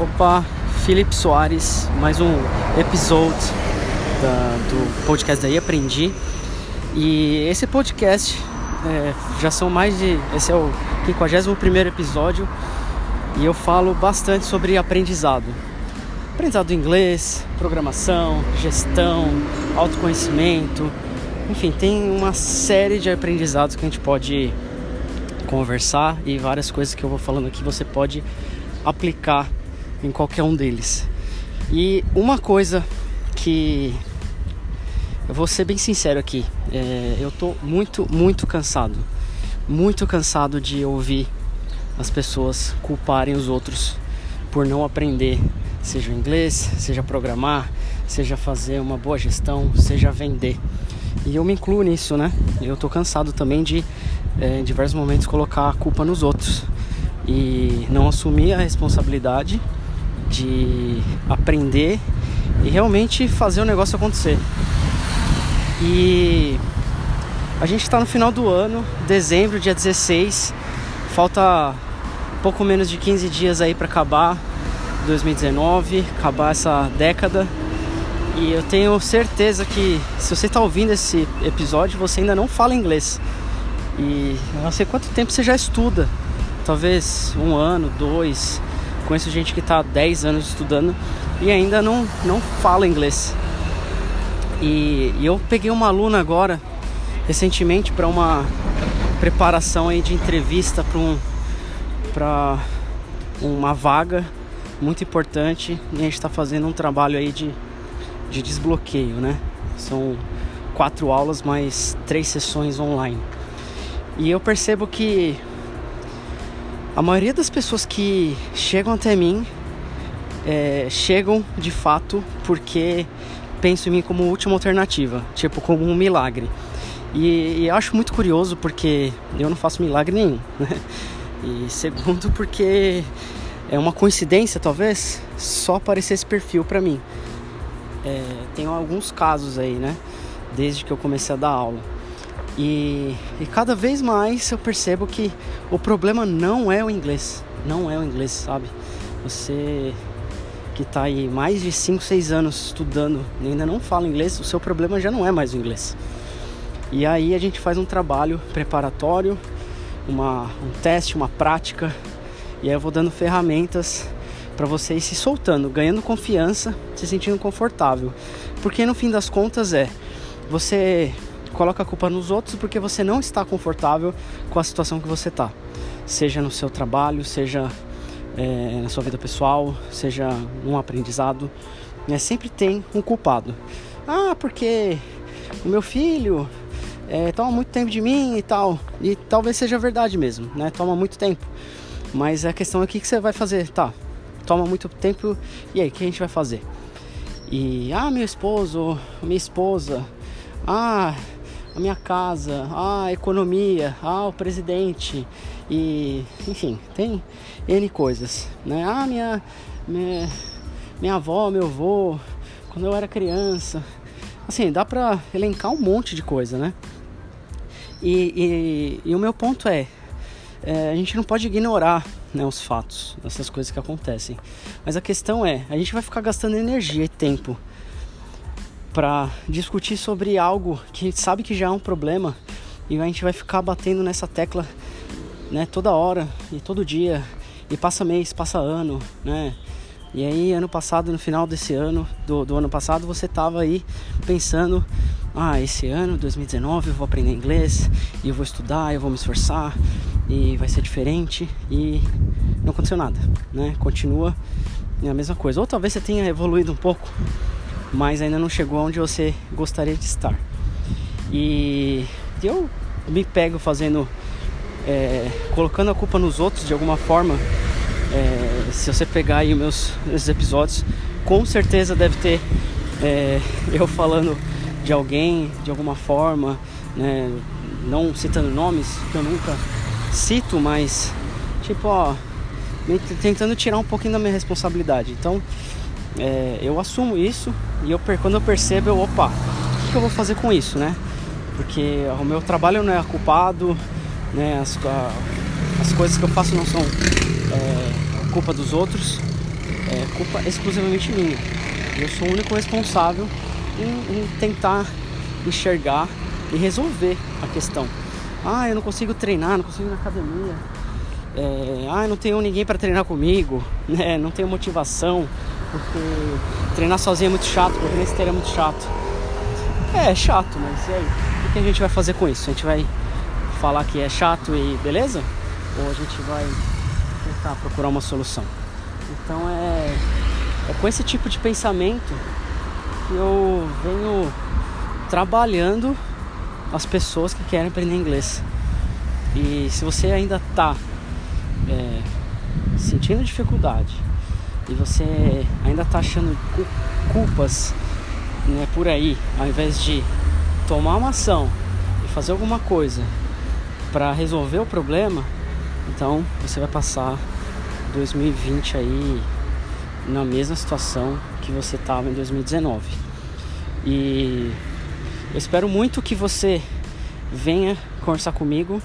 Opa, Felipe Soares, mais um episódio do podcast daí Aprendi. E esse podcast é, já são mais de. Esse é o 51 episódio e eu falo bastante sobre aprendizado. Aprendizado do inglês, programação, gestão, autoconhecimento, enfim, tem uma série de aprendizados que a gente pode conversar e várias coisas que eu vou falando aqui você pode aplicar em qualquer um deles. E uma coisa que eu vou ser bem sincero aqui, é, eu tô muito, muito cansado, muito cansado de ouvir as pessoas culparem os outros por não aprender, seja inglês, seja programar, seja fazer uma boa gestão, seja vender. E eu me incluo nisso, né? Eu tô cansado também de, é, em diversos momentos, colocar a culpa nos outros e não assumir a responsabilidade de aprender e realmente fazer o negócio acontecer. E a gente está no final do ano, dezembro, dia 16, falta pouco menos de 15 dias aí para acabar 2019, acabar essa década. E eu tenho certeza que se você está ouvindo esse episódio, você ainda não fala inglês. E não sei quanto tempo você já estuda. Talvez um ano, dois. Conheço gente que está 10 anos estudando e ainda não, não fala inglês. E, e eu peguei uma aluna agora, recentemente, para uma preparação aí de entrevista para um, uma vaga muito importante e a gente está fazendo um trabalho aí de, de desbloqueio, né? São quatro aulas mais três sessões online. E eu percebo que a maioria das pessoas que chegam até mim é, chegam de fato porque pensam em mim como última alternativa, tipo como um milagre. E, e acho muito curioso porque eu não faço milagre nenhum, né? E segundo porque é uma coincidência talvez só aparecer esse perfil para mim. É, tem alguns casos aí, né? Desde que eu comecei a dar aula. E, e cada vez mais eu percebo que o problema não é o inglês. Não é o inglês, sabe? Você que está aí mais de 5, 6 anos estudando e ainda não fala inglês, o seu problema já não é mais o inglês. E aí a gente faz um trabalho preparatório, uma, um teste, uma prática, e aí eu vou dando ferramentas para você ir se soltando, ganhando confiança, se sentindo confortável. Porque no fim das contas é você coloca a culpa nos outros porque você não está confortável com a situação que você está. Seja no seu trabalho, seja é, na sua vida pessoal, seja num aprendizado, né? sempre tem um culpado. Ah, porque o meu filho é, toma muito tempo de mim e tal. E talvez seja verdade mesmo, né? Toma muito tempo. Mas a questão é o que, que você vai fazer? Tá, toma muito tempo, e aí, o que a gente vai fazer? E, ah, meu esposo, minha esposa, ah, a minha casa, a economia, ah, o presidente, e enfim, tem N coisas, né? Ah, minha, minha, minha avó, meu avô, quando eu era criança, assim, dá pra elencar um monte de coisa, né? E, e, e o meu ponto é, é, a gente não pode ignorar né, os fatos, essas coisas que acontecem. Mas a questão é, a gente vai ficar gastando energia e tempo para discutir sobre algo que a gente sabe que já é um problema e a gente vai ficar batendo nessa tecla né, toda hora e todo dia e passa mês, passa ano, né? E aí ano passado, no final desse ano, do, do ano passado, você tava aí pensando, ah, esse ano, 2019, eu vou aprender inglês e eu vou estudar, eu vou me esforçar e vai ser diferente e não aconteceu nada, né? Continua a mesma coisa. Ou talvez você tenha evoluído um pouco, mas ainda não chegou onde você gostaria de estar. E eu me pego fazendo é, colocando a culpa nos outros de alguma forma. É, se você pegar aí meus, meus episódios, com certeza deve ter é, eu falando de alguém de alguma forma, né? não citando nomes que eu nunca cito, mas tipo, ó, tentando tirar um pouquinho da minha responsabilidade. Então, é, eu assumo isso e eu, quando eu percebo, eu, opa, o que, que eu vou fazer com isso, né? Porque o meu trabalho não é culpado, né? As, a, as coisas que eu faço não são é, culpa dos outros. é culpa exclusivamente minha. Eu sou o único responsável em, em tentar enxergar e resolver a questão. Ah, eu não consigo treinar, não consigo ir na academia. É, ah, não tenho ninguém para treinar comigo, né? Não tenho motivação, porque treinar sozinho é muito chato, porque nesse esteira é muito chato. É, é chato, mas e aí? O que a gente vai fazer com isso? A gente vai falar que é chato e beleza? Ou a gente vai tentar procurar uma solução? Então é, é com esse tipo de pensamento que eu venho trabalhando as pessoas que querem aprender inglês. E se você ainda está é, sentindo dificuldade e você ainda está achando culpas né, por aí, ao invés de tomar uma ação e fazer alguma coisa para resolver o problema, então você vai passar 2020 aí na mesma situação que você estava em 2019. E eu espero muito que você venha conversar comigo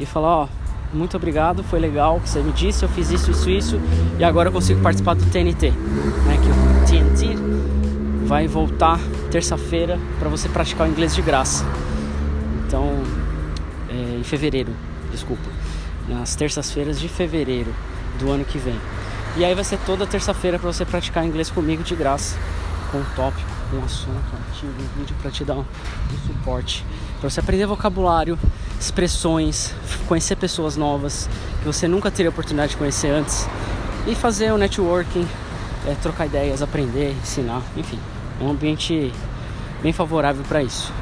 e falar, ó, muito obrigado, foi legal que você me disse, eu fiz isso, isso, isso, e agora eu consigo participar do TNT, né? Que o TNT vai voltar terça-feira para você praticar o inglês de graça. Então, é, em fevereiro, desculpa, nas terças-feiras de fevereiro do ano que vem. E aí vai ser toda terça-feira para você praticar inglês comigo de graça, com o tópico, com o assunto, um vídeo para te dar um, um suporte, para você aprender vocabulário, expressões, conhecer pessoas novas que você nunca teria oportunidade de conhecer antes e fazer o networking, é, trocar ideias, aprender, ensinar, enfim, é um ambiente bem favorável para isso.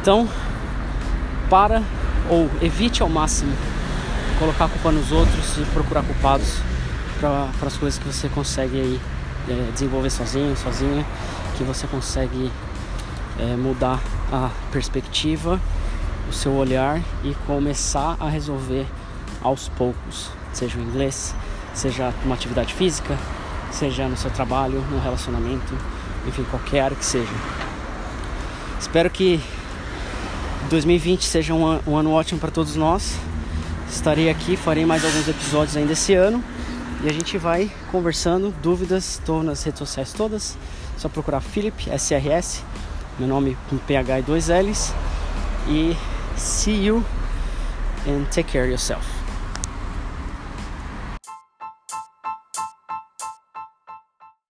Então, para ou evite ao máximo colocar a culpa nos outros e procurar culpados para as coisas que você consegue aí é, desenvolver sozinho, sozinha, que você consegue é, mudar a perspectiva, o seu olhar e começar a resolver aos poucos, seja o inglês, seja uma atividade física, seja no seu trabalho, no relacionamento, enfim, qualquer área que seja. Espero que 2020 seja um, um ano ótimo para todos nós. Estarei aqui, farei mais alguns episódios ainda esse ano e a gente vai conversando. Dúvidas, estou nas redes sociais todas. Só procurar Philip SRS, meu nome com PH e dois L's. E see you and take care of yourself.